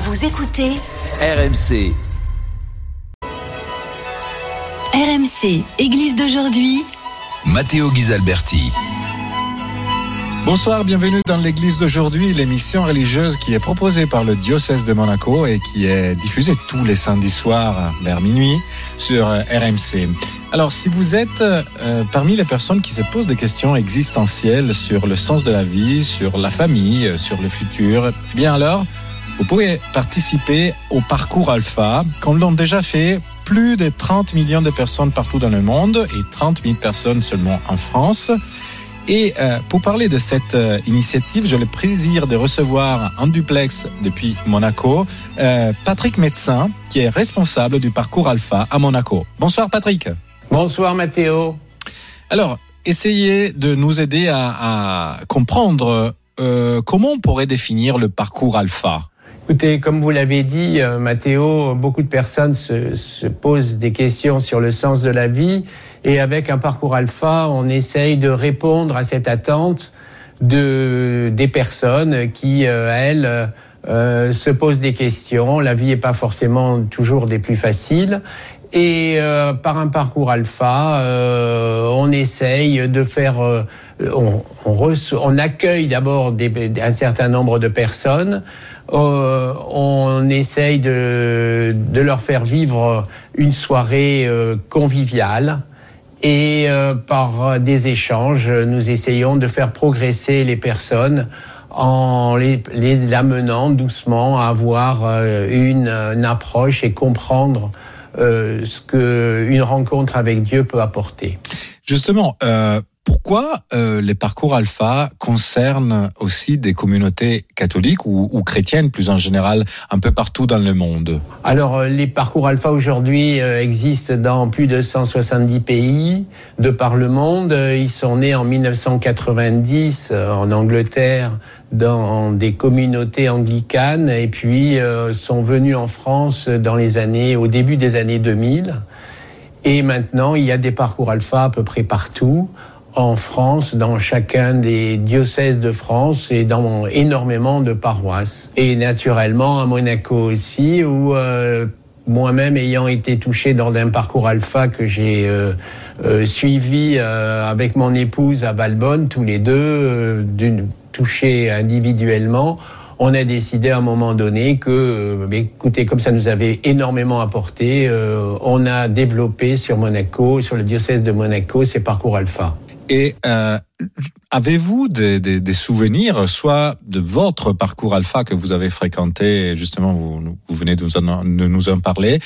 Vous écoutez RMC. RMC, Église d'aujourd'hui. Matteo Ghisalberti. Bonsoir, bienvenue dans l'église d'aujourd'hui, l'émission religieuse qui est proposée par le diocèse de Monaco et qui est diffusée tous les samedis soirs vers minuit sur RMC. Alors, si vous êtes euh, parmi les personnes qui se posent des questions existentielles sur le sens de la vie, sur la famille, sur le futur, eh bien alors, vous pouvez participer au parcours Alpha, comme l'ont déjà fait plus de 30 millions de personnes partout dans le monde et 30 000 personnes seulement en France. Et euh, pour parler de cette euh, initiative, j'ai le plaisir de recevoir en duplex depuis Monaco euh, Patrick Médecin, qui est responsable du parcours Alpha à Monaco. Bonsoir Patrick. Bonsoir Mathéo. Alors, essayez de nous aider à, à comprendre euh, comment on pourrait définir le parcours Alpha. Écoutez, comme vous l'avez dit, euh, Mathéo, beaucoup de personnes se, se, posent des questions sur le sens de la vie. Et avec un parcours alpha, on essaye de répondre à cette attente de, des personnes qui, euh, elles, euh, se posent des questions. La vie n'est pas forcément toujours des plus faciles. Et par un parcours alpha, on essaye de faire, on, accueille d'abord un certain nombre de personnes, euh, on essaye de, de, leur faire vivre une soirée euh, conviviale. Et par des échanges, nous essayons de faire progresser les personnes en les, les amenant doucement à avoir une, une approche et comprendre euh, ce qu'une rencontre avec Dieu peut apporter. Justement, euh, pourquoi euh, les parcours alpha concernent aussi des communautés catholiques ou, chrétiennes plus en général un peu partout dans le monde? Alors les parcours alpha aujourd'hui euh, existent dans plus de 170 pays de par le monde. Ils sont nés en 1990 euh, en Angleterre dans des communautés anglicanes et puis euh, sont venus en France dans les années au début des années 2000. Et maintenant, il y a des parcours alpha à peu près partout en France, dans chacun des diocèses de France et dans énormément de paroisses. Et naturellement à Monaco aussi, où euh, moi-même ayant été touché dans un parcours alpha que j'ai euh, euh, suivi avec mon épouse à Valbonne, tous les deux, touchés individuellement, on a décidé à un moment donné que, euh, écoutez, comme ça nous avait énormément apporté, on a développé sur Monaco, sur le diocèse de Monaco, ces parcours alpha. Et euh, avez-vous des, souvenirs, soit de votre parcours alpha que vous avez fréquenté, justement, vous, venez de nous, en, parler,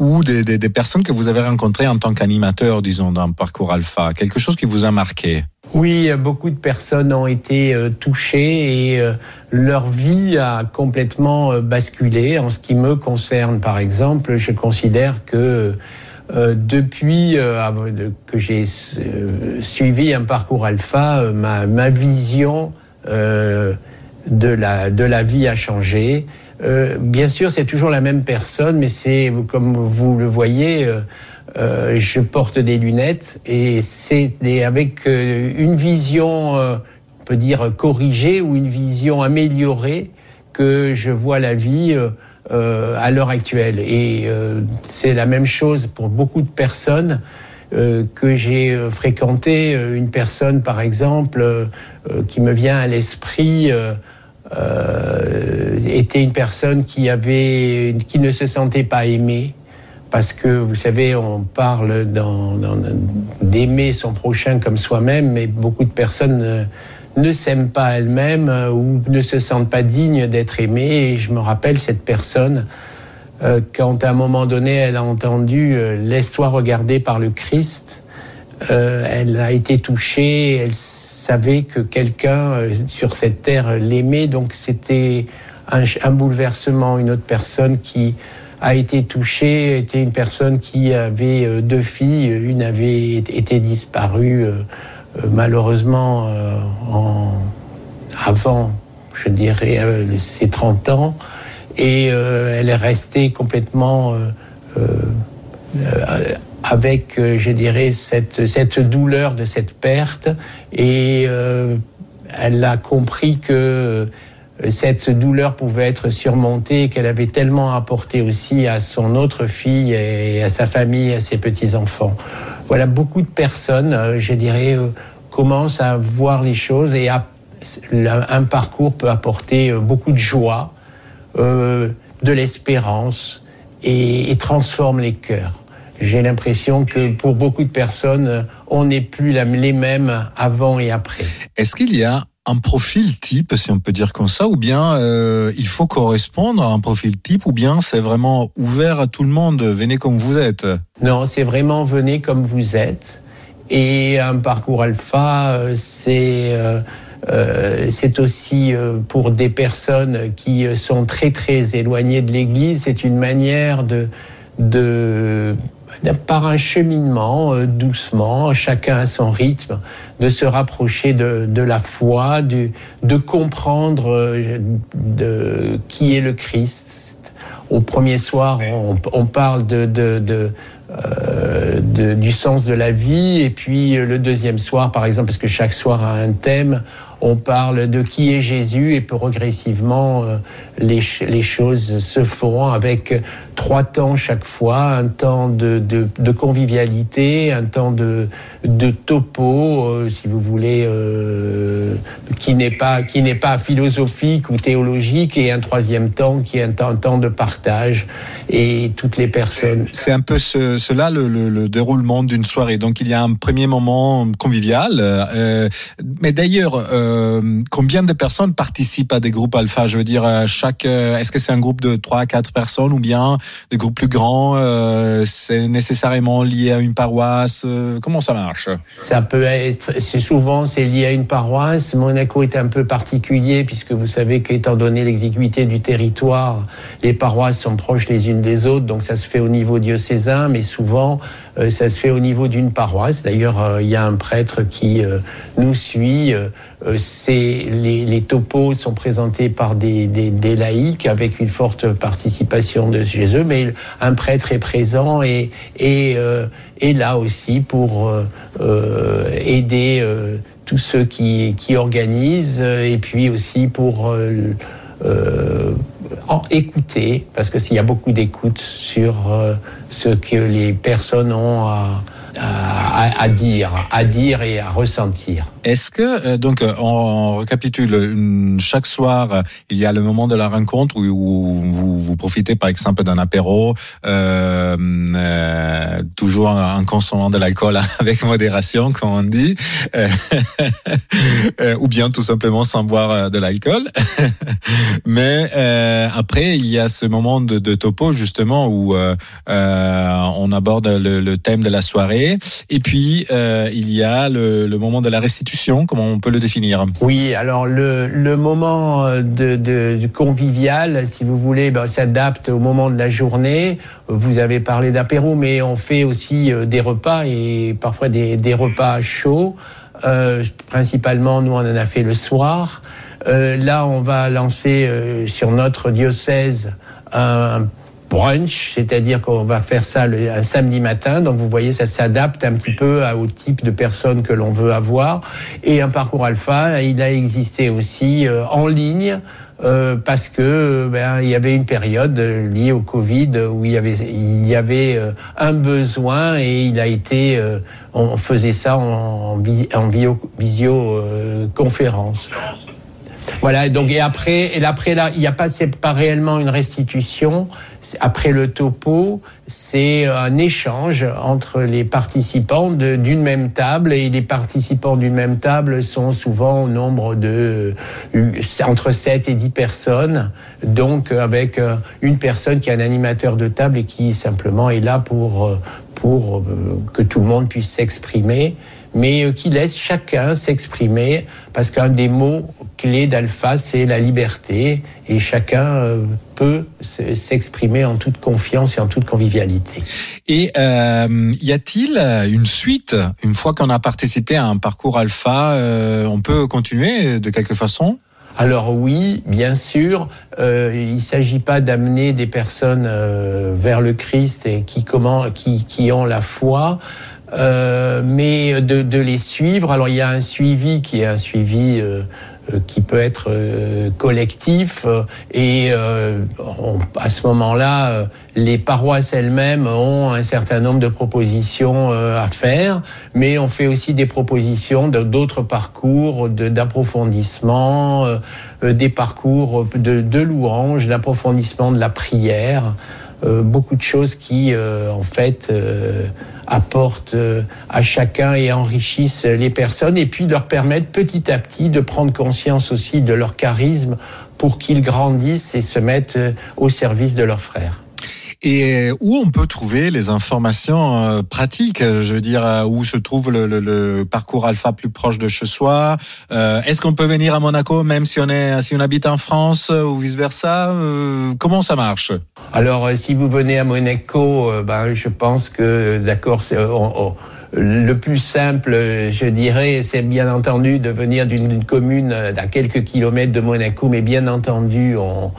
ou des, personnes que vous avez rencontrées en tant qu'animateur, disons, d'un parcours alpha, quelque chose qui vous a marqué? Oui, beaucoup de personnes ont été euh, touchées et euh, leur vie a complètement basculé. En ce qui me concerne, par exemple, je considère que depuis euh, que j'ai euh, suivi un parcours alpha, ma, ma vision de, la, de la vie a changé. bien sûr, c'est toujours la même personne, mais c'est comme vous le voyez. je porte des lunettes et c'est avec une vision, on peut dire corrigée ou une vision améliorée que je vois la vie euh, à l'heure actuelle. Et euh, c'est la même chose pour beaucoup de personnes euh, que j'ai fréquenté. Une personne, par exemple, qui me vient à l'esprit. était une personne qui avait, qui ne se sentait pas aimée, parce que vous savez, on parle d'aimer son prochain comme soi-même, mais beaucoup de personnes ne s'aiment pas elles-mêmes euh, ou ne se sentent pas dignes d'être aimées. Et je me rappelle cette personne, euh, quand à un moment donné, elle a entendu euh, Laisse-toi regarder par le Christ, euh, elle a été touchée, elle savait que quelqu'un sur cette terre l'aimait, donc c'était un, bouleversement, une autre personne qui a été touchée, était une personne qui avait deux filles, une avait été disparue malheureusement en, avant, je dirais, ses 30 ans, et elle est restée complètement avec, je dirais, cette, cette douleur de cette perte, et elle a compris que cette douleur pouvait être surmontée, qu'elle avait tellement apporté aussi à son autre fille et à sa famille, à ses petits-enfants. Voilà, beaucoup de personnes, euh, je dirais, euh, commencent à voir les choses et un parcours peut apporter euh, beaucoup de joie, de l'espérance et, transforme les cœurs. J'ai l'impression que pour beaucoup de personnes, on n'est plus les mêmes avant et après. Est-ce qu'il y a un profil type, si on peut dire comme ça, ou bien euh, il faut correspondre à un profil type, ou bien c'est vraiment ouvert à tout le monde, venez comme vous êtes? Non, c'est vraiment venez comme vous êtes. Et un parcours alpha, euh, euh, c'est aussi pour des personnes qui sont très très éloignées de l'Église, c'est une manière de, de par un cheminement euh, doucement, chacun à son rythme, de se rapprocher de, la foi, de comprendre euh, de, qui est le Christ. Au premier soir, on, parle de, euh, du sens de la vie, et puis le deuxième soir, par exemple, parce que chaque soir a un thème, on parle de qui est Jésus et progressivement euh, les, choses se font avec trois temps chaque fois, un temps de, convivialité, un temps de, topo, euh, si vous voulez, euh, qui n'est pas pas philosophique ou théologique, et un troisième temps qui est un temps, de partage et toutes les personnes. C'est un peu ce, cela le, le, déroulement d'une soirée. Donc il y a un premier moment convivial, mais d'ailleurs. Euh, combien de personnes participent à des groupes alpha? Je veux dire, euh, chaque, euh, est-ce que c'est un groupe de 3 à 4 personnes ou bien des groupes plus grands C'est nécessairement lié à une paroisse? Comment ça marche? Ça peut être, c'est souvent c'est lié à une paroisse. Monaco est un peu particulier puisque vous savez qu'étant donné l'exiguïté du territoire, les paroisses sont proches les unes des autres, donc ça se fait au niveau diocésain, mais souvent ça se fait au niveau d'une paroisse. D'ailleurs, il y a un prêtre qui nous suit les, les, topos sont présentés par des, laïcs avec une forte participation de Jésus, mais un prêtre est présent et, et euh, là aussi pour euh, euh aider euh, tous ceux qui, organisent et puis aussi pour euh, écouter, parce que s'il y a beaucoup d'écoute sur ce que les personnes ont à, dire, à dire et à ressentir. Est-ce que euh, donc euh, on récapitule chaque soir il y a le moment de la rencontre où, vous, profitez par exemple d'un apéro, euh, euh, toujours en consommant de l'alcool avec modération comme on dit, ou bien tout simplement sans boire de l'alcool. Mais après il y a ce moment de, de topo justement où on aborde le, le thème de la soirée et puis, euh, il y a le, moment de la restitution, comment on peut le définir? Oui, alors le, moment de, convivial, si vous voulez, ben, s'adapte au moment de la journée. Vous avez parlé d'apéro, mais on fait aussi euh, des repas et parfois des, repas chauds. Euh, principalement, nous, on en a fait le soir. là, on va lancer sur notre diocèse un brunch, c'est-à-dire qu'on va faire ça le, un samedi matin. Donc vous voyez, ça s'adapte un petit peu au type de personnes que l'on veut avoir. Et un parcours alpha, il a existé aussi euh, en ligne. Euh, parce que ben, il y avait une période liée au Covid où il y avait il y avait euh, un besoin et il a été on faisait ça en, en, visioconférence. Voilà, donc et après, et après là, il n'y a pas, c'est pas réellement une restitution. Après le topo, c'est un échange entre les participants d'une même table et les participants d'une même table sont souvent au nombre de euh, entre 7 et 10 personnes. Donc avec euh, une personne qui est un animateur de table et qui simplement est là pour euh, pour que tout le monde puisse s'exprimer mais qui laisse chacun s'exprimer parce qu'un des mots clé d'Alpha, c'est la liberté et chacun euh, peut s'exprimer en toute confiance et en toute convivialité. Et euh, y a-t-il une suite? Une fois qu'on a participé à un parcours Alpha, euh, on peut continuer de quelque façon? Alors oui, bien sûr, euh, il ne s'agit pas d'amener des personnes euh, vers le Christ et qui, comment, qui, qui ont la foi, euh, mais de, de, les suivre. Alors il y a un suivi qui est un suivi euh, euh, qui peut être euh, collectif euh, et à ce moment-là, les paroisses elles-mêmes ont un certain nombre de propositions à faire, mais on fait aussi des propositions d'autres parcours d'approfondissement, des parcours de, de louange, d'approfondissement de la prière. Euh, beaucoup de choses qui, euh, en fait, euh, apportent à chacun et enrichissent les personnes et puis leur permettent petit à petit de prendre conscience aussi de leur charisme pour qu'ils grandissent et se mettent au service de leurs frères et où on peut trouver les informations euh, pratiques, je veux dire, euh, où se trouve le, parcours alpha plus proche de chez soi. Euh, Est-ce qu'on peut venir à Monaco même si on est si on habite en France ou vice versa euh, Comment ça marche? Alors, si vous venez à Monaco, ben je pense que d'accord, c'est le plus simple, je dirais, c'est bien entendu de venir d'une commune à quelques kilomètres de Monaco, mais bien entendu, on,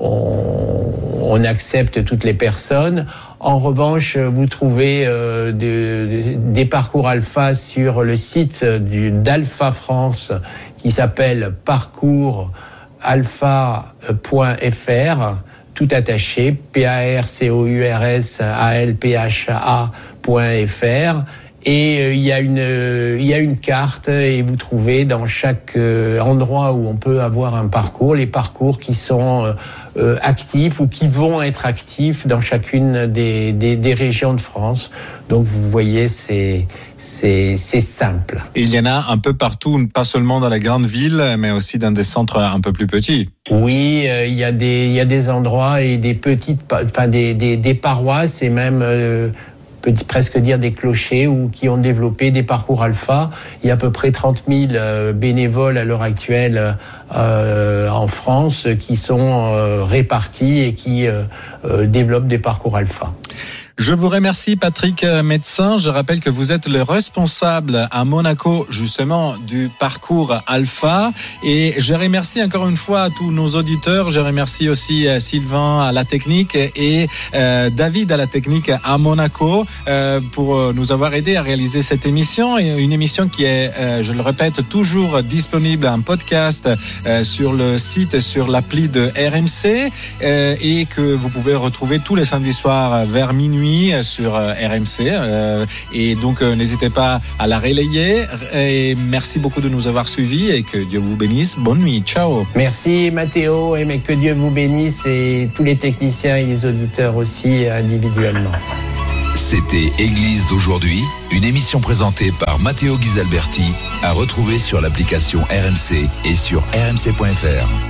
on, accepte toutes les personnes. En revanche, vous trouvez euh, de, de, des parcours alpha sur le site d'Alpha France qui s'appelle parcoursalpha.fr tout attaché, P-A-R-C-O-U-R-S-A-L-P-H-A.fr et euh, il, y a une, euh, il y a une carte et vous trouvez dans chaque euh, endroit où on peut avoir un parcours, les parcours qui sont actifs ou qui vont être actifs dans chacune des, des, des régions de France. Donc vous voyez, c'est simple. Et il y en a un peu partout, pas seulement dans la grande ville, mais aussi dans des centres un peu plus petits. Oui, il, y a des, il y a des endroits et des petites, enfin des, des, des paroisses et même presque dire des clochers ou qui ont développé des parcours alpha. Il y a à peu près 30 000 euh, bénévoles à l'heure actuelle euh, en France qui sont euh, répartis et qui développent des parcours alpha. Je vous remercie Patrick euh, Médecin. Je rappelle que vous êtes le responsable à Monaco justement du parcours Alpha. Et je remercie encore une fois tous nos auditeurs. Je remercie aussi euh, Sylvain à la technique et euh, David à la technique à Monaco pour nous avoir aidé à réaliser cette émission. Et une émission qui est, je le répète, toujours disponible en podcast sur le site, sur l'appli de RMC et que vous pouvez retrouver tous les samedis soirs vers minuit sur euh, RMC. Euh, et donc, euh, n'hésitez pas à la relayer. Et merci beaucoup de nous avoir suivis et que Dieu vous bénisse. Bonne nuit. Ciao. Merci Mathéo et que Dieu vous bénisse et tous les techniciens et les auditeurs aussi individuellement. C'était Église d'aujourd'hui, une émission présentée par Matteo Ghisalberti, à retrouver sur l'application RMC et sur rmc.fr.